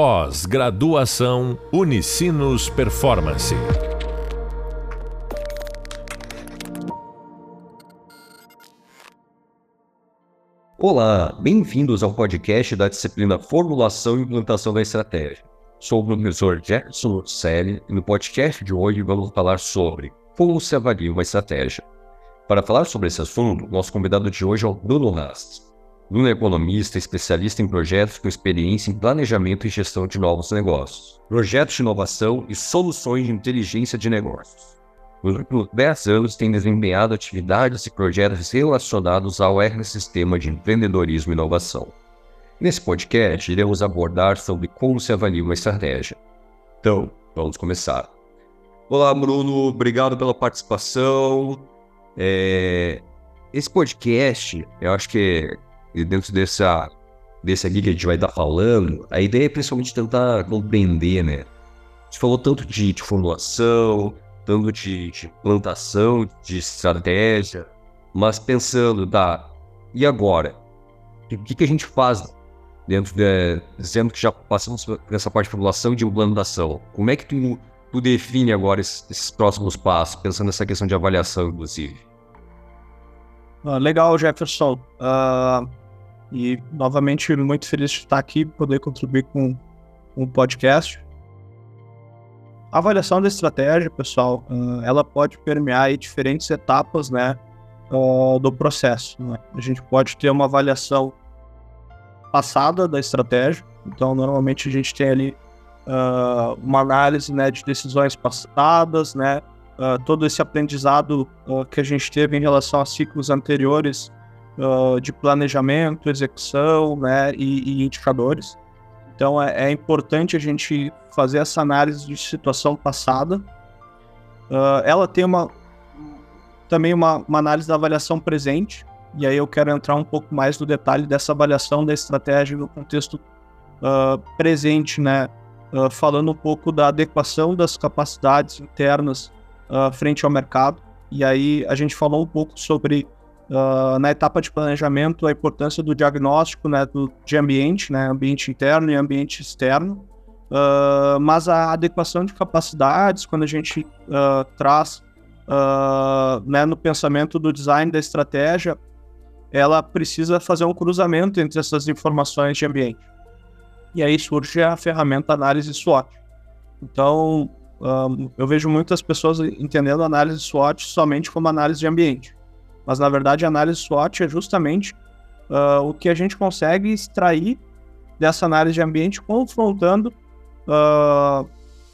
Pós-graduação Unicinos Performance. Olá, bem-vindos ao podcast da disciplina Formulação e Implantação da Estratégia. Sou o professor Jefferson Lucelli e no podcast de hoje vamos falar sobre como se avalia uma estratégia. Para falar sobre esse assunto, nosso convidado de hoje é o Bruno Rast. Bruno é economista, especialista em projetos com experiência em planejamento e gestão de novos negócios, projetos de inovação e soluções de inteligência de negócios. Nos últimos 10 anos tem desempenhado atividades e projetos relacionados ao ecossistema de empreendedorismo e inovação. Nesse podcast, iremos abordar sobre como se avalia uma estratégia. Então, vamos começar. Olá, Bruno, obrigado pela participação. É... Esse podcast, eu acho que e dentro dessa, desse aqui que a gente vai estar falando, a ideia é principalmente tentar compreender, né? A gente falou tanto de, de formulação, tanto de, de plantação, de estratégia, mas pensando, tá, e agora? O que, que a gente faz dentro de, dizendo que já passamos por essa parte de formulação e de implantação? Como é que tu, tu define agora esses, esses próximos passos, pensando nessa questão de avaliação, inclusive? Uh, legal, Jefferson. Uh, e, novamente, muito feliz de estar aqui poder contribuir com, o podcast. A avaliação da estratégia, pessoal, uh, ela pode permear diferentes etapas né, uh, do processo. Né? A gente pode ter uma avaliação passada da estratégia, então, normalmente, a gente tem ali uh, uma análise né, de decisões passadas, né, todo esse aprendizado que a gente teve em relação a ciclos anteriores uh, de planejamento, execução né, e, e indicadores. Então é, é, importante a gente fazer essa análise de situação passada. Uh, ela tem uma também uma, uma, análise da avaliação presente, e aí eu quero entrar um pouco mais no detalhe dessa avaliação da estratégia no contexto uh, presente, né? Uh, falando um pouco da adequação das capacidades internas frente ao mercado. E aí a gente falou um pouco sobre uh, na etapa de planejamento a importância do diagnóstico né, do, de ambiente, né, ambiente interno e ambiente externo, uh, mas a adequação de capacidades, quando a gente uh, traz né, no pensamento do design da estratégia, ela precisa fazer um cruzamento entre essas informações de ambiente. E aí surge a ferramenta análise SWOT. Então, um, eu vejo muitas pessoas entendendo análise SWOT somente como análise de ambiente. Mas na verdade a análise SWOT é justamente uh, o que a gente consegue extrair dessa análise de ambiente confrontando uh,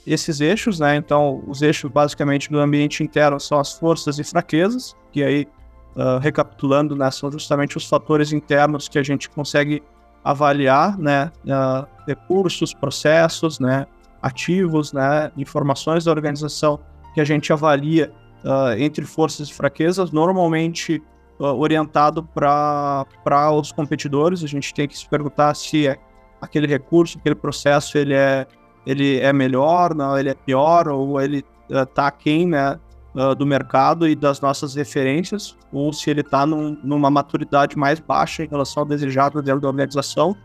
esses eixos, né? Então, os eixos basicamente do ambiente interno são as forças e fraquezas, que aí, uh, recapitulando, né, são justamente os fatores internos que a gente consegue avaliar, né? Uh, recursos, processos, né? Ativos, né? Informações da organização que a gente avalia uh, entre forças e fraquezas, normalmente uh, orientado para os competidores. A gente tem que se perguntar se é aquele recurso, aquele processo, ele é, ele é melhor, não, ele é pior, ou ele está uh, aquém né, uh, do mercado e das nossas referências, ou se ele está num, numa maturidade mais baixa em relação ao desejado dentro da organização.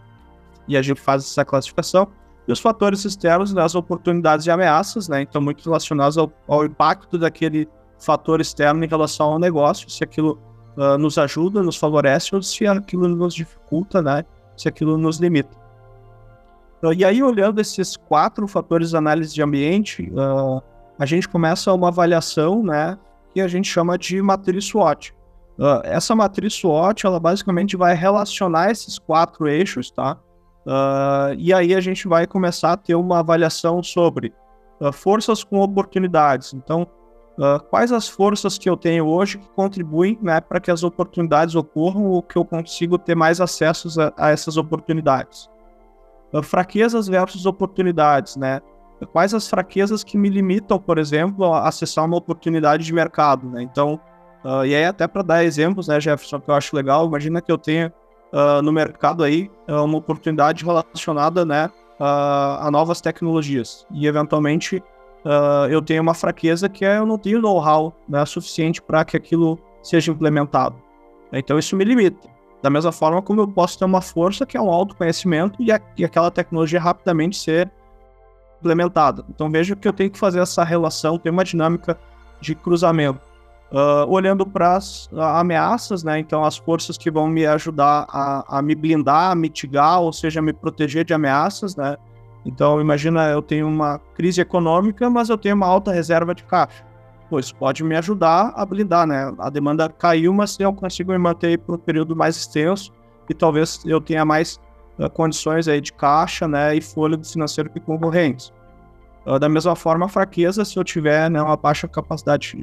E a gente faz essa classificação e os fatores externos, né, as oportunidades e ameaças, né, então muito relacionados ao, ao impacto daquele fator externo em relação ao negócio, se aquilo uh, nos ajuda, nos favorece ou se aquilo nos dificulta, né? Se aquilo nos limita. Uh, e aí, olhando esses quatro fatores de análise de ambiente, uh, a gente começa uma avaliação, né? Que a gente chama de matriz SWOT. essa matriz SWOT, ela basicamente vai relacionar esses quatro eixos, tá? e aí a gente vai começar a ter uma avaliação sobre forças com oportunidades. Então, Uh, quais as forças que eu tenho hoje que contribuem né, para que as oportunidades ocorram ou que eu consigo ter mais acessos a, a essas oportunidades? Uh, fraquezas versus oportunidades, né? Quais as fraquezas que me limitam, por exemplo, a acessar uma oportunidade de mercado, né? Então, uh, e aí até para dar exemplos, né, Jefferson, que eu acho legal, imagina que eu tenha no mercado aí uma oportunidade relacionada, né, a novas tecnologias e eventualmente uh, eu tenho uma fraqueza que é eu não tenho know-how né, suficiente para que aquilo seja implementado. Então isso me limita. Da mesma forma como eu posso ter uma força que é um autoconhecimento e, a, e aquela tecnologia rapidamente ser implementada. Então veja que eu tenho que fazer essa relação, ter uma dinâmica de cruzamento. Uh, olhando para as ameaças, né? Então, as forças que vão me ajudar a, a, me blindar, a mitigar, ou seja, me proteger de ameaças, né? Então, imagina, eu tenho uma crise econômica, mas eu tenho uma alta reserva de caixa. Pois pode me ajudar a blindar, né? A demanda caiu, mas eu consigo me manter por um período mais extenso e talvez eu tenha mais uh, condições aí de caixa, né? E fôlego financeiro que concorrentes. da mesma forma, a fraqueza, se eu tiver né, uma baixa capacidade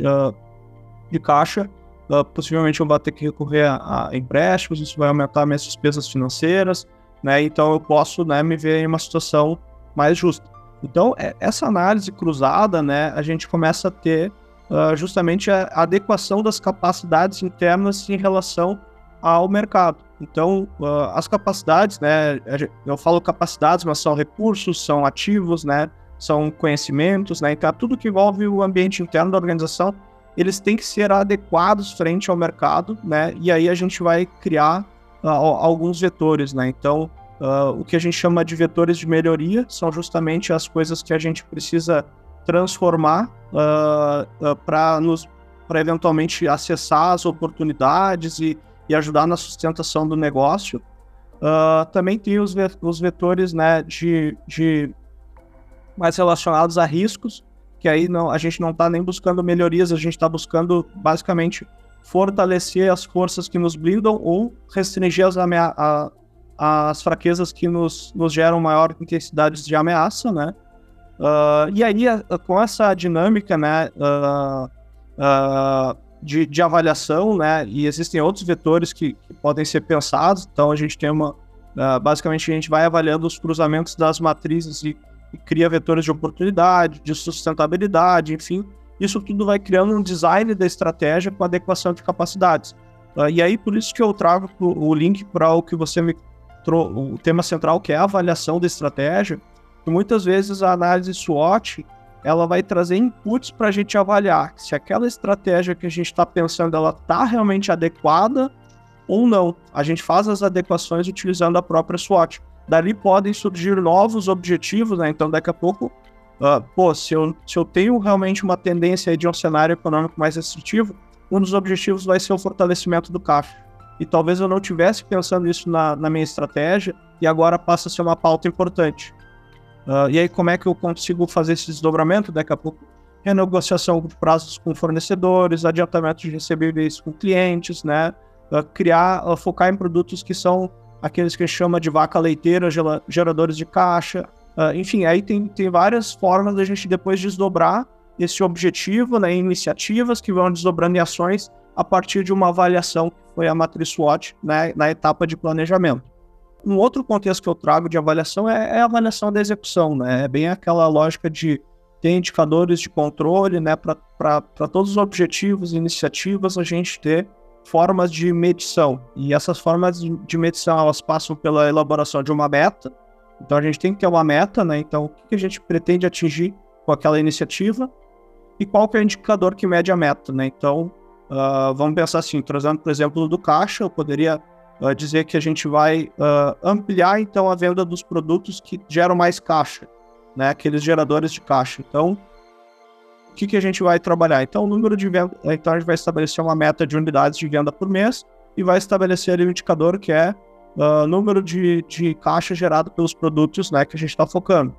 de caixa, uh, possivelmente eu vou ter que recorrer a, a, empréstimos, isso vai aumentar minhas despesas financeiras, né? Então eu posso né, me ver em uma situação mais justa. Então, é, essa análise cruzada, né, a gente começa a ter uh, justamente a adequação das capacidades internas em relação ao mercado. Então, uh, as capacidades, né, eu falo capacidades, mas são recursos, são ativos, né, são conhecimentos, né, então tudo que envolve o ambiente interno da organização eles têm que ser adequados frente ao mercado, né? E aí a gente vai criar uh, alguns vetores, né? Então, uh, o que a gente chama de vetores de melhoria são justamente as coisas que a gente precisa transformar uh, para nos para eventualmente acessar as oportunidades e, e, ajudar na sustentação do negócio. também tem os, os vetores né, de, de mais relacionados a riscos, que aí não, a gente não está nem buscando melhorias, a gente está buscando basicamente fortalecer as forças que nos blindam ou restringir as, a, as fraquezas que nos, nos geram maior intensidade de ameaça, né? Uh, e aí, com essa dinâmica, né, uh, uh, de, de, avaliação, né, e existem outros vetores que, que, podem ser pensados, então a gente tem uma, basicamente a gente vai avaliando os cruzamentos das matrizes e cria vetores de oportunidade, de sustentabilidade, enfim. Isso tudo vai criando um design da estratégia com adequação de capacidades. Uh, e aí, por isso que eu trago o link para o que você me trouxe, o tema central, que é a avaliação da estratégia. Muitas vezes a análise SWOT ela vai trazer inputs para a gente avaliar se aquela estratégia que a gente está pensando ela está realmente adequada ou não. A gente faz as adequações utilizando a própria SWOT. Dali podem surgir novos objetivos, né? Então, daqui a pouco, uh, pô, se eu, se eu tenho realmente uma tendência de um cenário econômico mais restritivo, um dos objetivos vai ser o fortalecimento do caixa. E talvez eu não tivesse pensando isso na, na minha estratégia e agora passa a ser uma pauta importante. Uh, e aí, como é que eu consigo fazer esse desdobramento? Daqui a pouco, renegociação de prazos com fornecedores, adiantamento de recebíveis com clientes, né? Uh, criar, uh, focar em produtos que são aqueles que a gente chama de vaca leiteira, geradores de caixa. Uh, enfim, aí tem, tem várias formas da gente depois desdobrar esse objetivo né, iniciativas que vão desdobrando em ações a partir de uma avaliação que foi a matriz SWOT né, na etapa de planejamento. Um outro contexto que eu trago de avaliação é, é a avaliação da execução, né? É bem aquela lógica de ter indicadores de controle, né? Para todos os objetivos e iniciativas, a gente ter formas de medição. E essas formas de medição, elas passam pela elaboração de uma meta. Então a gente tem que ter uma meta, né? Então o que a gente pretende atingir com aquela iniciativa e qual que é o indicador que mede a meta, né? Então uh, vamos pensar assim, trazendo por exemplo do caixa, eu poderia uh, dizer que a gente vai uh, ampliar então a venda dos produtos que geram mais caixa, né? Aqueles geradores de caixa. Então que, que a gente vai trabalhar? Então, o número de venda, então a gente vai estabelecer uma meta de unidades de venda por mês e vai estabelecer ali um indicador que é o uh, número de, de caixa gerado pelos produtos né, que a gente está focando.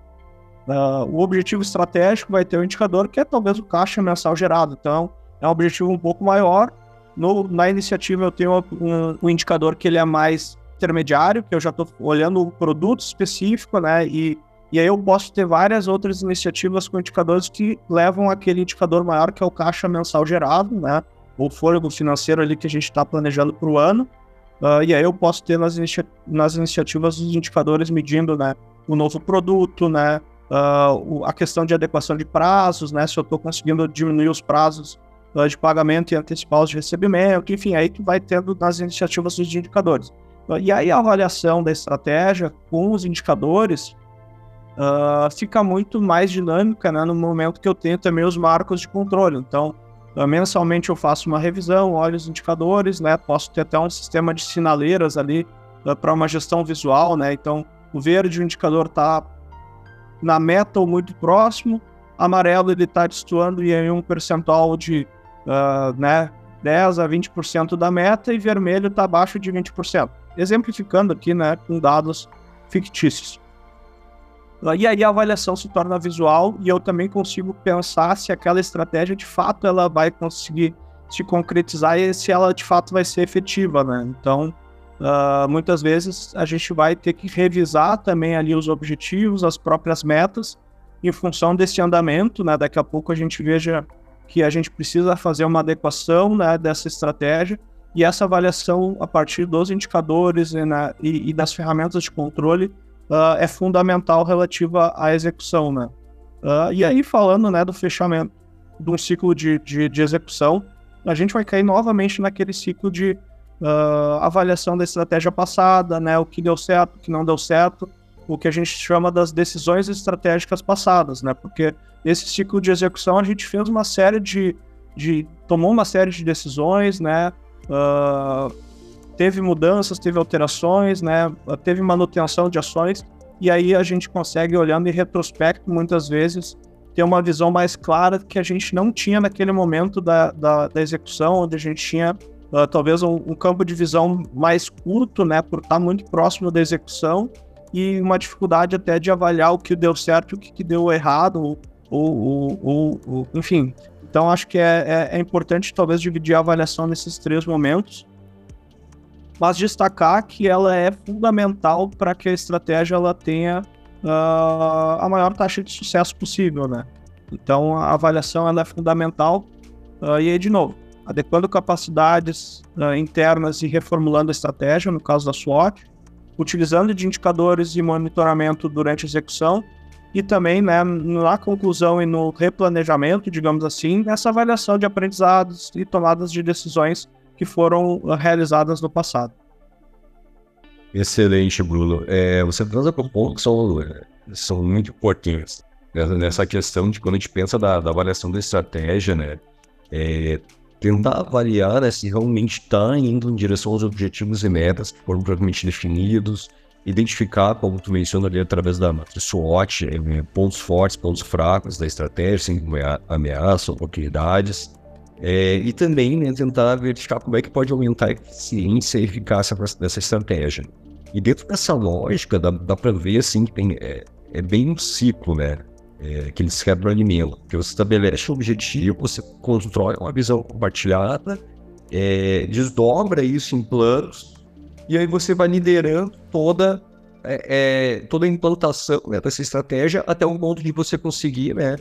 Uh, o objetivo estratégico vai ter um indicador que é talvez o caixa mensal gerado. Então, é um objetivo um pouco maior. No, na iniciativa, eu tenho um, um indicador que ele é mais intermediário, que eu já estou olhando o produto específico, né, e e aí eu posso ter várias outras iniciativas com indicadores que levam aquele indicador maior, que é o caixa mensal gerado, né? O fôlego financeiro ali que a gente está planejando para o ano. Uh, e aí eu posso ter nas, inicia nas iniciativas os indicadores medindo, né? O novo produto, né? Uh, a questão de adequação de prazos, né? Se eu estou conseguindo diminuir os prazos uh, de pagamento e antecipar os de recebimento, enfim, aí tu vai tendo nas iniciativas os indicadores. e aí a avaliação da estratégia com os indicadores fica muito mais dinâmica né, no momento que eu tenho também os marcos de controle. Então, mensalmente eu faço uma revisão, olho os indicadores, né? Posso ter até um sistema de sinaleiras ali para uma gestão visual, né? Então, o verde, o indicador está na meta ou muito próximo, amarelo ele está destoando em um percentual de uh, né, 10 a 20% da meta e vermelho está abaixo de 20%. Exemplificando aqui né, com dados fictícios. E aí a avaliação se torna visual e eu também consigo pensar se aquela estratégia de fato ela vai conseguir se concretizar e se ela de fato vai ser efetiva, né? Então, uh, muitas vezes a gente vai ter que revisar também ali os objetivos, as próprias metas, em função desse andamento, né? Daqui a pouco a gente veja que a gente precisa fazer uma adequação né, dessa estratégia e essa avaliação a partir dos indicadores e, né, e, e das ferramentas de controle uh, é fundamental relativa à execução, né? Uh, e aí, falando né, do fechamento de um ciclo de, de, de, execução, a gente vai cair novamente naquele ciclo de uh, avaliação da estratégia passada, né? O que deu certo, o que não deu certo, o que a gente chama das decisões estratégicas passadas, né? Porque nesse ciclo de execução a gente fez uma série de, de tomou uma série de decisões, né? Uh, teve mudanças, teve alterações, né? Teve manutenção de ações e aí a gente consegue, olhando em retrospecto, muitas vezes ter uma visão mais clara que a gente não tinha naquele momento da, da, da execução, onde a gente tinha uh, talvez um, um, campo de visão mais curto, né, por estar muito próximo da execução e uma dificuldade até de avaliar o que deu certo e o que deu errado, ou, ou, ou, ou enfim. Então acho que é, é, é importante talvez dividir a avaliação nesses três momentos mas destacar que ela é fundamental para que a estratégia ela tenha uh, a maior taxa de sucesso possível, né? Então a avaliação ela é fundamental uh, e aí de novo adequando capacidades uh, internas e reformulando a estratégia, no caso da SWOT, utilizando de indicadores de monitoramento durante a execução e também né, na conclusão e no replanejamento, digamos assim, nessa avaliação de aprendizados e tomadas de decisões que foram realizadas no passado. Excelente, Bruno. É, você traz alguns pontos que são, são muito importantes nessa questão de quando a gente pensa da, da avaliação da estratégia, né? É, tentar avaliar né, se realmente está indo em direção aos objetivos e metas que foram propriamente definidos, identificar, como tu menciona ali, através da matriz SWOT, é, pontos fortes, pontos fracos da estratégia, sem ameaças, oportunidades, é, e também né, tentar verificar como é que pode aumentar a eficiência e eficácia dessa estratégia. E dentro dessa lógica, dá, dá para ver assim, que tem, é, é bem um ciclo, né? É, que eles retroalimentam. Que você estabelece um objetivo, você constrói uma visão compartilhada, é, desdobra isso em planos, e aí você vai liderando toda, é, é toda a implantação né, dessa estratégia até o ponto de você conseguir né,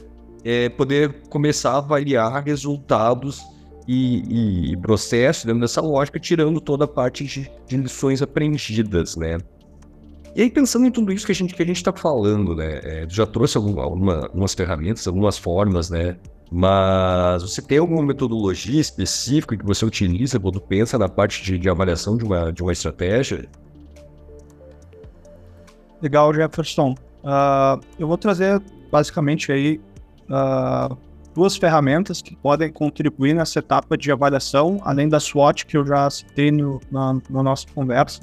é, poder começar a avaliar resultados e, e processos dentro dessa lógica, tirando toda a parte de, de, lições aprendidas, né? E aí, pensando em tudo isso que a gente que a gente está falando, né? É, já trouxe alguma, alguma, algumas ferramentas, algumas formas, né? Mas você tem alguma metodologia específica que você utiliza quando pensa na parte de, de avaliação de uma, de uma estratégia? Legal, Jefferson. Uh, eu vou trazer basicamente aí uh, duas ferramentas que podem contribuir nessa etapa de avaliação, além da SWOT que eu já citei no, na, nossa conversa.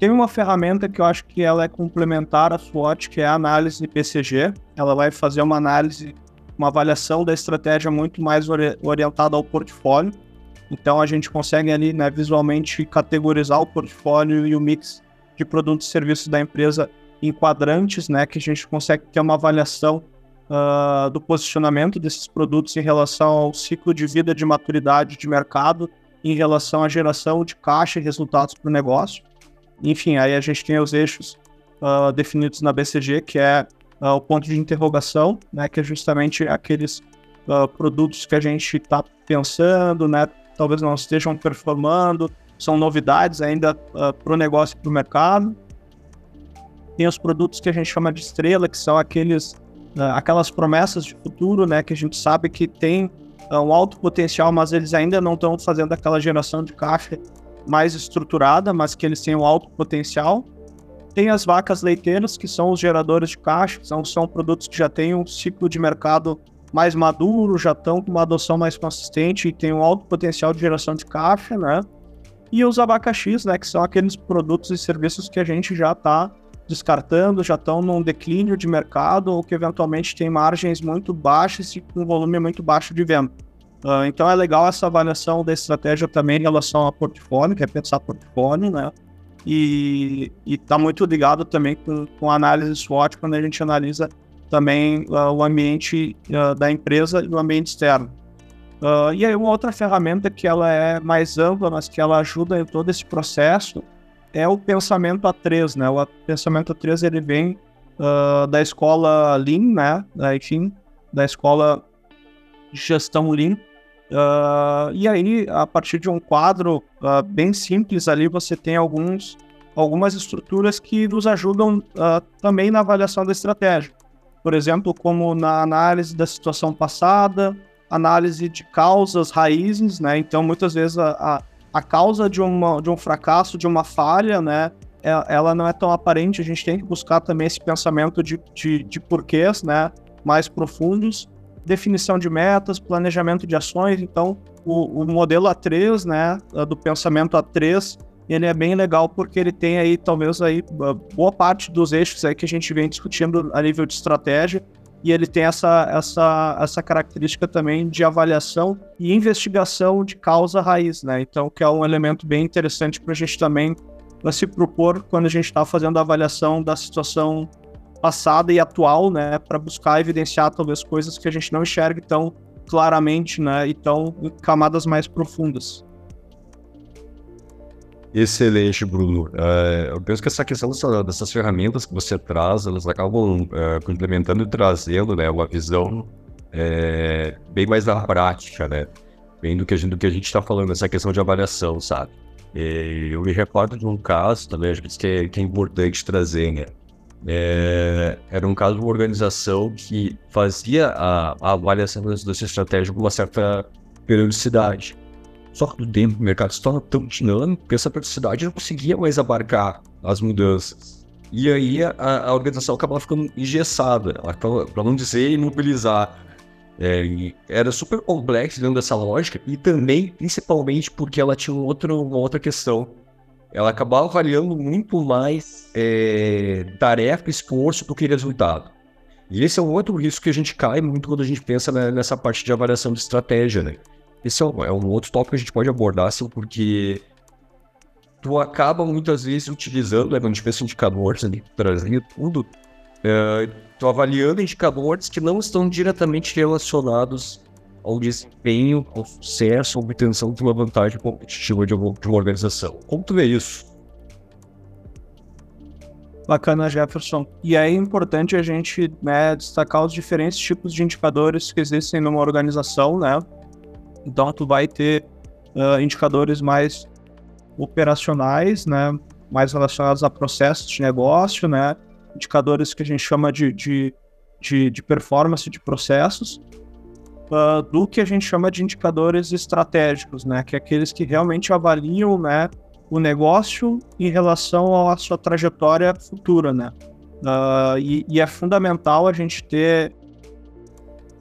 Tem uma ferramenta que eu acho que ela é complementar à SWOT, que é a análise de PCG. Ela vai fazer uma análise, uma avaliação da estratégia muito mais ori orientada ao portfólio. Então a gente consegue ali né, visualmente categorizar o portfólio e o mix de produtos e serviços da empresa em quadrantes, né, que a gente consegue ter uma avaliação uh, do posicionamento desses produtos em relação ao ciclo de vida de maturidade de mercado, em relação à geração de caixa e resultados para o negócio. Enfim, aí a gente tem os eixos uh, definidos na BCG, que é uh, o ponto de interrogação, né, que é justamente aqueles produtos que a gente está pensando, né, talvez não estejam performando, são novidades ainda para o negócio e para o mercado. Tem os produtos que a gente chama de estrela, que são aqueles aquelas promessas de futuro, né, que a gente sabe que tem uh, um alto potencial, mas eles ainda não estão fazendo aquela geração de caixa mais estruturada, mas que eles têm um alto potencial. Tem as vacas leiteiras, que são os geradores de caixa, são, são produtos que já têm um ciclo de mercado mais maduros, já estão com uma adoção mais consistente e tem um alto potencial de geração de caixa, né? E os abacaxis, né, que são aqueles produtos e serviços que a gente já está descartando, já estão num declínio de mercado ou que eventualmente tem margens muito baixas e com volume muito baixo de venda. Uh, então é legal essa avaliação da estratégia também em relação ao portfólio, que é pensar portfólio, né? E está muito ligado também com, com a análise SWOT quando a gente analisa também uh, o ambiente uh, da empresa e o ambiente externo. e aí uma outra ferramenta que ela é mais ampla, mas que ela ajuda em todo esse processo, é o pensamento A3, né? O pensamento A3 ele vem uh, da escola Lean, né? Enfim, da escola de gestão Lean. Uh, e aí, a partir de um quadro uh, bem simples ali, você tem alguns, algumas estruturas que nos ajudam também na avaliação da estratégia. Por exemplo, como na análise da situação passada, análise de causas, raízes, né? Então, muitas vezes a, a a causa de, uma, de um fracasso, de uma falha, né? É, ela não é tão aparente, a gente tem que buscar também esse pensamento de, de, de porquês, né? Mais profundos, definição de metas, planejamento de ações. Então, o, o modelo A3, né? Do pensamento A3, ele é bem legal porque ele tem aí, talvez, aí, boa parte dos eixos aí que a gente vem discutindo a nível de estratégia e ele tem essa, essa, essa característica também de avaliação e investigação de causa raiz, né? Então, que é um elemento bem interessante para a gente também se propor quando a gente está fazendo a avaliação da situação passada e atual, né? Para buscar evidenciar talvez coisas que a gente não enxergue tão claramente, né? E tão camadas mais profundas. Excelente, Bruno. Uh, eu penso que essa questão dessa, dessas ferramentas que você traz, elas acabam uh, complementando e trazendo né, uma visão é, bem mais da prática, né? Bem do que a gente do está falando, essa questão de avaliação, sabe? E eu me recordo de um caso também, acho que é, que é importante trazer, né? É, era um caso de uma organização que fazia a, a avaliação dessa estratégia com uma certa periodicidade. Só que o tempo, o mercado se torna tão dinâmico que essa velocidade não conseguia mais abarcar as mudanças. E aí a, a organização acabava ficando engessada, para não dizer imobilizar. É, era super complexo dentro dessa lógica e também, principalmente, porque ela tinha outro, uma outra questão. Ela acabava avaliando muito mais é, tarefa, esforço do que resultado. E esse é um outro risco que a gente cai muito quando a gente pensa nessa parte de avaliação de estratégia, né? Esse é um, é um outro tópico que a gente pode abordar, assim, porque tu acaba muitas vezes utilizando, né, quando a gente pensa em indicadores ali, trazendo tudo, é, tu avaliando indicadores que não estão diretamente relacionados ao desempenho, ao sucesso, à obtenção de uma vantagem competitiva de uma, de uma organização. Como tu vê isso? Bacana, Jefferson. E é importante a gente né, destacar os diferentes tipos de indicadores que existem numa organização, né? Então, tu vai ter uh, indicadores mais operacionais, né? Mais relacionados a processos de negócio, né? Indicadores que a gente chama de, de, de, de performance de processos, uh, do que a gente chama de indicadores estratégicos, né? Que é aqueles que realmente avaliam, né? O negócio em relação à sua trajetória futura, né? Uh, e, e, é fundamental a gente ter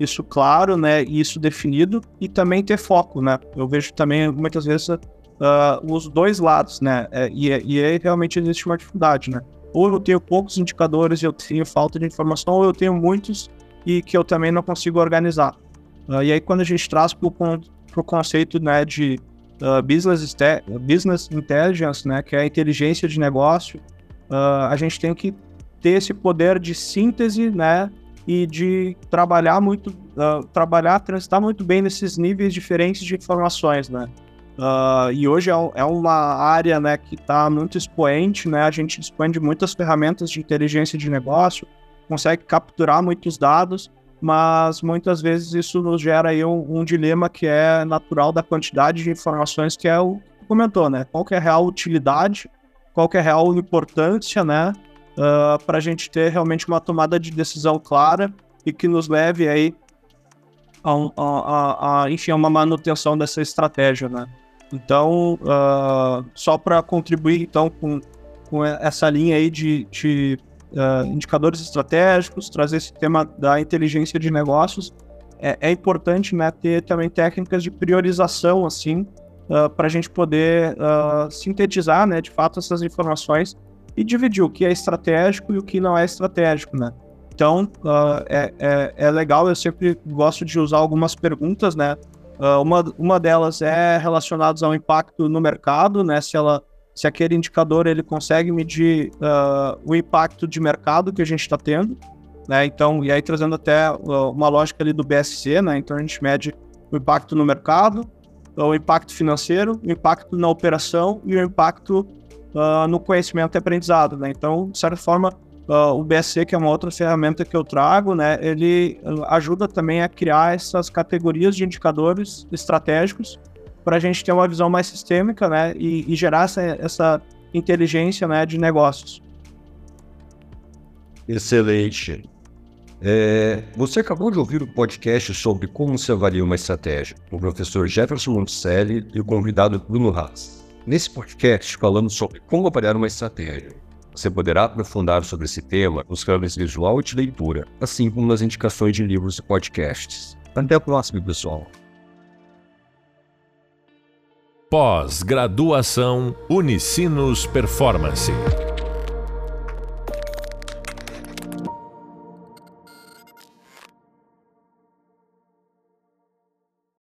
isso claro, né, e isso definido, e também ter foco, né. Eu vejo também muitas vezes uh, os dois lados, né, é, e, e aí realmente existe uma dificuldade, né. Ou eu tenho poucos indicadores e eu tenho falta de informação, ou eu tenho muitos e que eu também não consigo organizar. Uh, e aí quando a gente traz para o conceito, né, de uh, business, business intelligence, né, que é a inteligência de negócio, a gente tem que ter esse poder de síntese, né, e de trabalhar muito, uh, trabalhar, transitar muito bem nesses níveis diferentes de informações, né? Uh, e hoje é, é, uma área né, que está muito expoente, né? A gente dispõe de muitas ferramentas de inteligência de negócio, consegue capturar muitos dados, mas muitas vezes isso nos gera aí um, um dilema que é natural da quantidade de informações que é o que comentou, né? Qual que é a real utilidade, qual que é a real importância, né? Uh, ah, para a gente ter realmente uma tomada de decisão clara e que nos leve aí a, a, a, enfim, a uma manutenção dessa estratégia, né? Então, uh, só para contribuir então com, com essa linha aí de, de uh, indicadores estratégicos, trazer esse tema da inteligência de negócios, é, é, importante né, ter também técnicas de priorização, assim, uh, para a gente poder sintetizar, né, de fato, essas informações e dividir o que é estratégico e o que não é estratégico, né? Então, uh, é, é, é, legal, eu sempre gosto de usar algumas perguntas, né? Uh, uma, uma delas é relacionada ao impacto no mercado, né? Se, ela, se aquele indicador ele consegue medir uh, o impacto de mercado que a gente está tendo, né? Então, e aí trazendo até uma lógica ali do BSC, né? Então a gente mede o impacto no mercado, o impacto financeiro, o impacto na operação e o impacto no conhecimento e aprendizado, né? Então, de certa forma, Uh, o BSC, que é uma outra ferramenta que eu trago, né, ele ajuda também a criar essas categorias de indicadores estratégicos para a gente ter uma visão mais sistêmica né, e, e gerar essa, essa inteligência né, de negócios. Excelente. É, você acabou de ouvir o podcast sobre como se avalia uma estratégia, com o professor Jefferson Monticelli e o convidado Bruno Haas. Nesse podcast, falamos sobre como avaliar uma estratégia, você poderá aprofundar sobre esse tema nos canais visual e de leitura, assim como nas indicações de livros e podcasts. Até o próximo, pessoal. Pós-graduação Unicinos Performance.